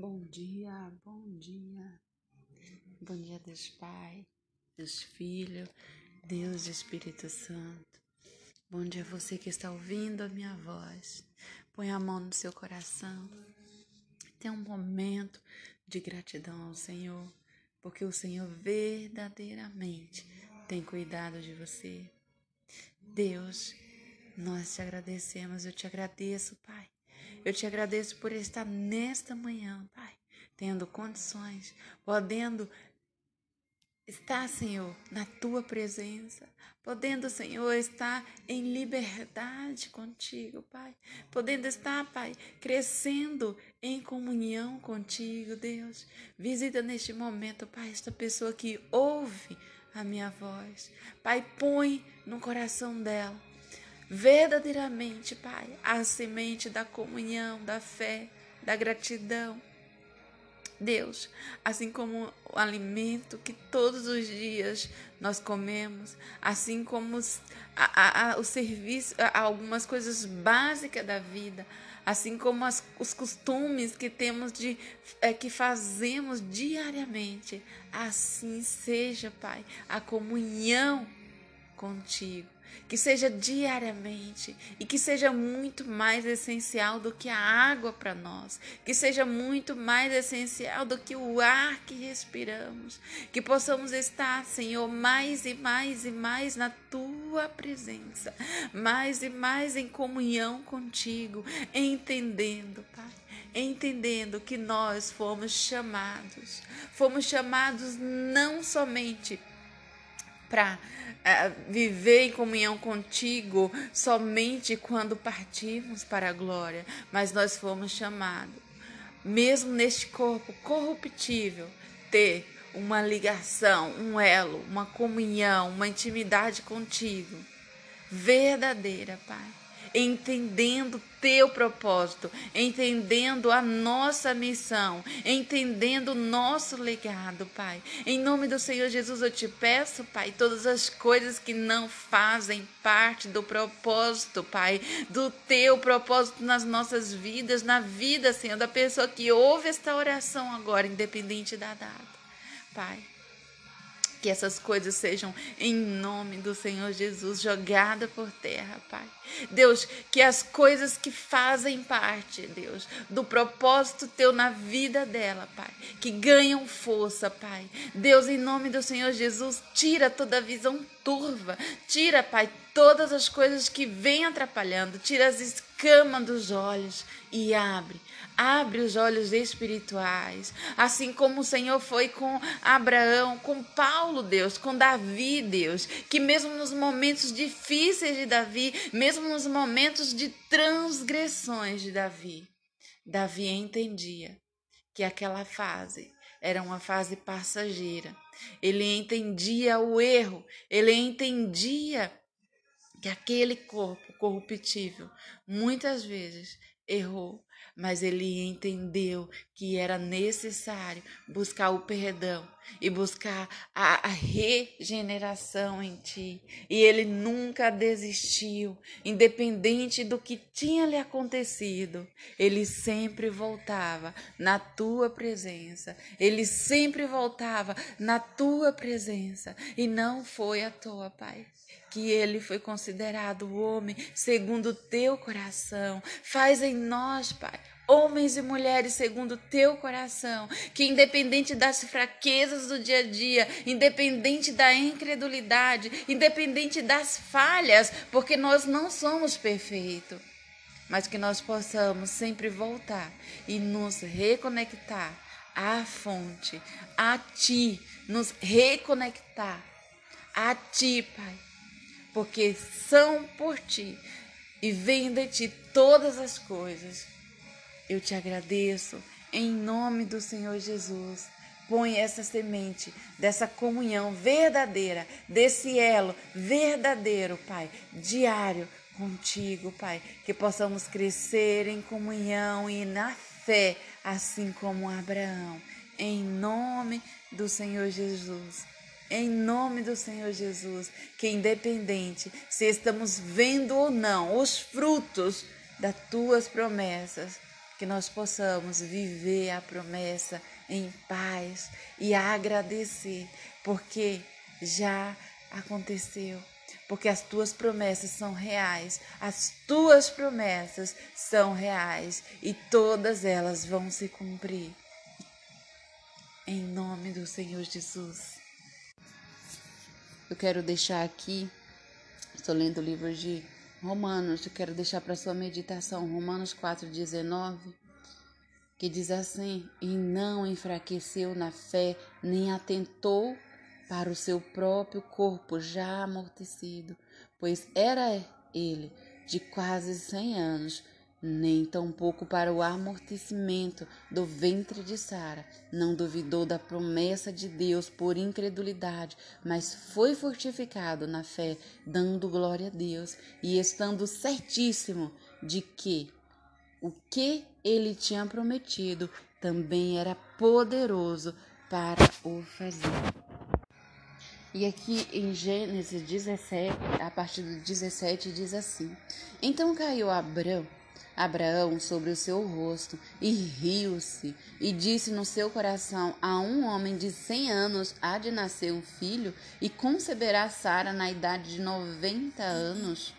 Bom dia, bom dia. Bom dia, Deus Pai, Deus Filho, Deus Espírito Santo. Bom dia a você que está ouvindo a minha voz. Põe a mão no seu coração. Tenha um momento de gratidão ao Senhor, porque o Senhor verdadeiramente tem cuidado de você. Deus, nós te agradecemos, eu te agradeço, Pai eu te agradeço por estar nesta manhã, Pai, tendo condições, podendo estar, Senhor, na tua presença, podendo, Senhor, estar em liberdade contigo, Pai, podendo estar, Pai, crescendo em comunhão contigo, Deus. Visita neste momento, Pai, esta pessoa que ouve a minha voz. Pai, põe no coração dela verdadeiramente, Pai, a semente da comunhão, da fé, da gratidão. Deus, assim como o alimento que todos os dias nós comemos, assim como os, a, a, o serviço, a, algumas coisas básicas da vida, assim como as, os costumes que temos de é, que fazemos diariamente, assim seja, Pai, a comunhão contigo que seja diariamente e que seja muito mais essencial do que a água para nós, que seja muito mais essencial do que o ar que respiramos, que possamos estar, Senhor, mais e mais e mais na tua presença, mais e mais em comunhão contigo, entendendo, Pai, entendendo que nós fomos chamados, fomos chamados não somente para é, viver em comunhão contigo somente quando partimos para a glória, mas nós fomos chamados, mesmo neste corpo corruptível, ter uma ligação, um elo, uma comunhão, uma intimidade contigo. Verdadeira, Pai entendendo teu propósito, entendendo a nossa missão, entendendo o nosso legado, Pai. Em nome do Senhor Jesus, eu te peço, Pai, todas as coisas que não fazem parte do propósito, Pai, do teu propósito nas nossas vidas, na vida, Senhor, da pessoa que ouve esta oração agora, independente da data. Pai, que essas coisas sejam, em nome do Senhor Jesus, jogadas por terra, Pai. Deus, que as coisas que fazem parte, Deus, do propósito teu na vida dela, Pai, que ganham força, Pai. Deus, em nome do Senhor Jesus, tira toda a visão turva, tira, Pai, todas as coisas que vêm atrapalhando, tira as escamas dos olhos e abre, abre os olhos espirituais, assim como o Senhor foi com Abraão, com Paulo, Deus, com Davi, Deus, que mesmo nos momentos difíceis de Davi, mesmo nos momentos de transgressões de Davi, Davi entendia que aquela fase era uma fase passageira. Ele entendia o erro, ele entendia que aquele corpo corruptível muitas vezes errou, mas ele entendeu que era necessário buscar o perdão e buscar a, regeneração em ti. E ele nunca desistiu, independente do que tinha lhe acontecido, ele sempre voltava na tua presença. Ele sempre voltava na tua presença. E não foi à toa, Pai que ele foi considerado homem segundo o teu coração. Faz em nós, Pai, homens e mulheres segundo o teu coração, que independente das fraquezas do dia a dia, independente da incredulidade, independente das falhas, porque nós não somos perfeitos, mas que nós possamos sempre voltar e nos reconectar à fonte, a ti, nos reconectar a ti, Pai porque são por ti e vêm de ti todas as coisas. Eu te agradeço em nome do Senhor Jesus. Põe essa semente dessa comunhão verdadeira, desse elo verdadeiro, Pai, diário contigo, Pai, que possamos crescer em comunhão e na fé, assim como Abraão. Em nome do Senhor Jesus em nome do Senhor Jesus, que independente se estamos vendo ou não os frutos das tuas promessas, que nós possamos viver a promessa em paz e agradecer, porque já aconteceu. Porque as tuas promessas são reais, as tuas promessas são reais e todas elas vão se cumprir. Em nome do Senhor Jesus. Eu quero deixar aqui, estou lendo o livro de Romanos, eu quero deixar para sua meditação Romanos 4,19, que diz assim: E não enfraqueceu na fé, nem atentou para o seu próprio corpo já amortecido, pois era ele de quase cem anos, nem tampouco para o amortecimento do ventre de Sara. Não duvidou da promessa de Deus por incredulidade, mas foi fortificado na fé, dando glória a Deus e estando certíssimo de que o que ele tinha prometido também era poderoso para o fazer. E aqui em Gênesis 17, a partir do 17, diz assim: Então caiu Abraão, Abraão sobre o seu rosto e riu-se, e disse no seu coração: A um homem de cem anos há de nascer um filho, e conceberá Sara na idade de noventa anos.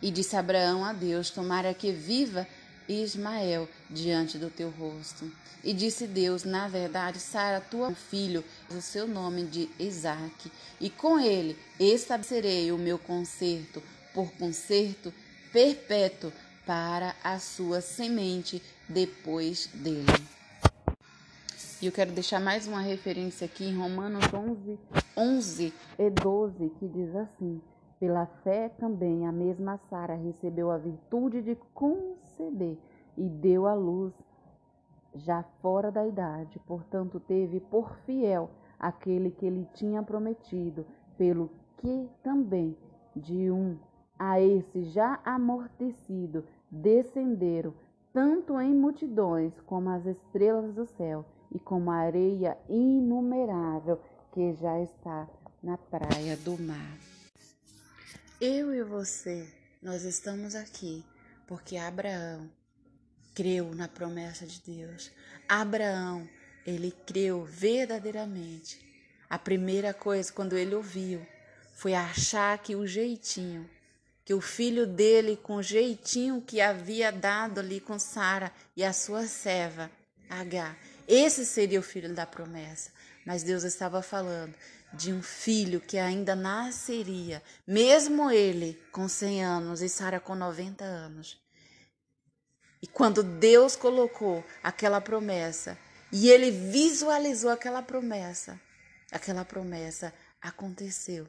E disse Abraão a Deus: Tomara que viva Ismael diante do teu rosto. E disse Deus: Na verdade, Sara, tua filho, o seu nome de Isaque, e com ele estabelecerei o meu concerto por concerto perpétuo para a sua semente depois dele. E eu quero deixar mais uma referência aqui em Romanos 11, 11 e 12, que diz assim: Pela fé também a mesma Sara recebeu a virtude de conceber e deu à luz já fora da idade, portanto, teve por fiel aquele que lhe tinha prometido, pelo que também de um a esse já amortecido descenderam, tanto em multidões como as estrelas do céu e como a areia inumerável que já está na praia do mar. Eu e você, nós estamos aqui porque Abraão creu na promessa de Deus. Abraão, ele creu verdadeiramente. A primeira coisa quando ele ouviu foi achar que o jeitinho, que o filho dele com o jeitinho que havia dado ali com Sara e a sua serva, H, esse seria o filho da promessa. Mas Deus estava falando de um filho que ainda nasceria, mesmo ele com 100 anos e Sara com 90 anos. E quando Deus colocou aquela promessa e ele visualizou aquela promessa, aquela promessa aconteceu.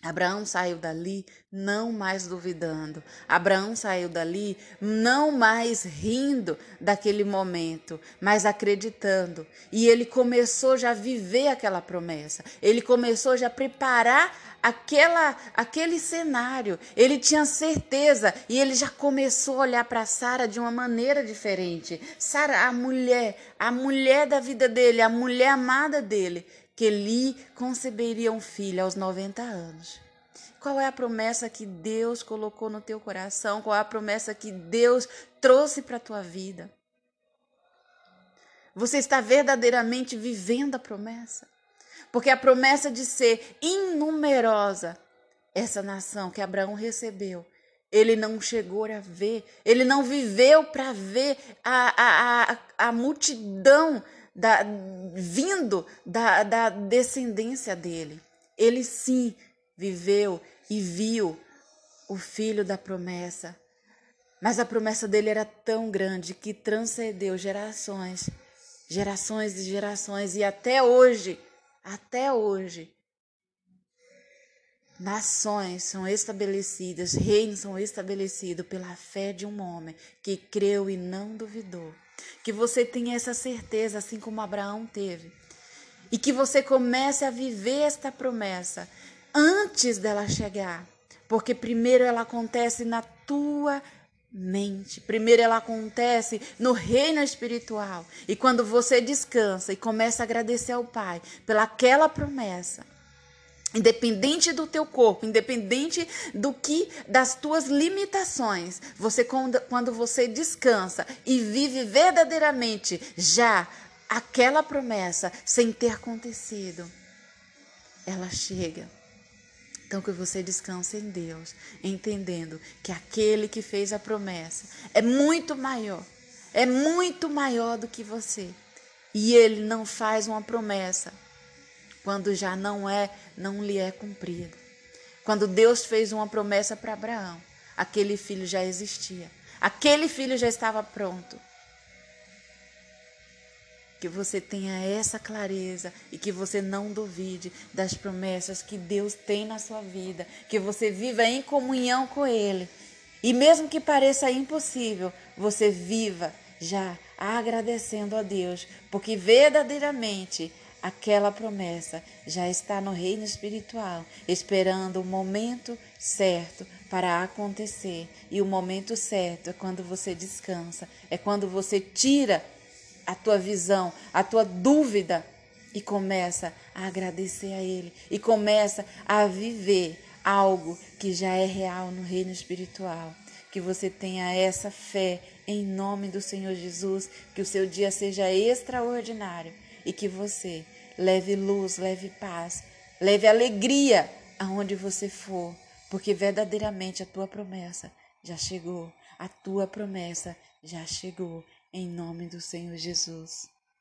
Abraão saiu dali não mais duvidando. Abraão saiu dali não mais rindo daquele momento, mas acreditando. E ele começou já a viver aquela promessa. Ele começou já a preparar aquela aquele cenário. Ele tinha certeza e ele já começou a olhar para Sara de uma maneira diferente. Sara, a mulher, a mulher da vida dele, a mulher amada dele, que lhe conceberia um filho aos 90 anos. Qual é a promessa que Deus colocou no teu coração? Qual é a promessa que Deus trouxe para a tua vida? Você está verdadeiramente vivendo a promessa? Porque a promessa de ser inumerosa, essa nação que Abraão recebeu, ele não chegou a ver, ele não viveu para ver a, a, a, a multidão da, vindo da, da descendência dele. Ele sim viveu e viu o filho da promessa. Mas a promessa dele era tão grande que transcendeu gerações, gerações e gerações, e até hoje, até hoje, nações são estabelecidas, reinos são estabelecidos pela fé de um homem que creu e não duvidou. Que você tenha essa certeza, assim como Abraão teve. E que você comece a viver esta promessa antes dela chegar. Porque primeiro ela acontece na tua mente. Primeiro ela acontece no reino espiritual. E quando você descansa e começa a agradecer ao Pai pelaquela promessa, Independente do teu corpo, independente do que das tuas limitações, você quando, quando você descansa e vive verdadeiramente já aquela promessa sem ter acontecido, ela chega. Então que você descanse em Deus, entendendo que aquele que fez a promessa é muito maior, é muito maior do que você. E ele não faz uma promessa quando já não é, não lhe é cumprida. Quando Deus fez uma promessa para Abraão, aquele filho já existia. Aquele filho já estava pronto. Que você tenha essa clareza e que você não duvide das promessas que Deus tem na sua vida, que você viva em comunhão com Ele. E mesmo que pareça impossível, você viva já agradecendo a Deus, porque verdadeiramente aquela promessa já está no reino espiritual, esperando o momento certo para acontecer. E o momento certo é quando você descansa, é quando você tira a tua visão, a tua dúvida e começa a agradecer a Ele e começa a viver algo que já é real no reino espiritual. Que você tenha essa fé em nome do Senhor Jesus, que o seu dia seja extraordinário e que você leve luz, leve paz, leve alegria aonde você for, porque verdadeiramente a tua promessa já chegou, a tua promessa já chegou, em nome do Senhor Jesus.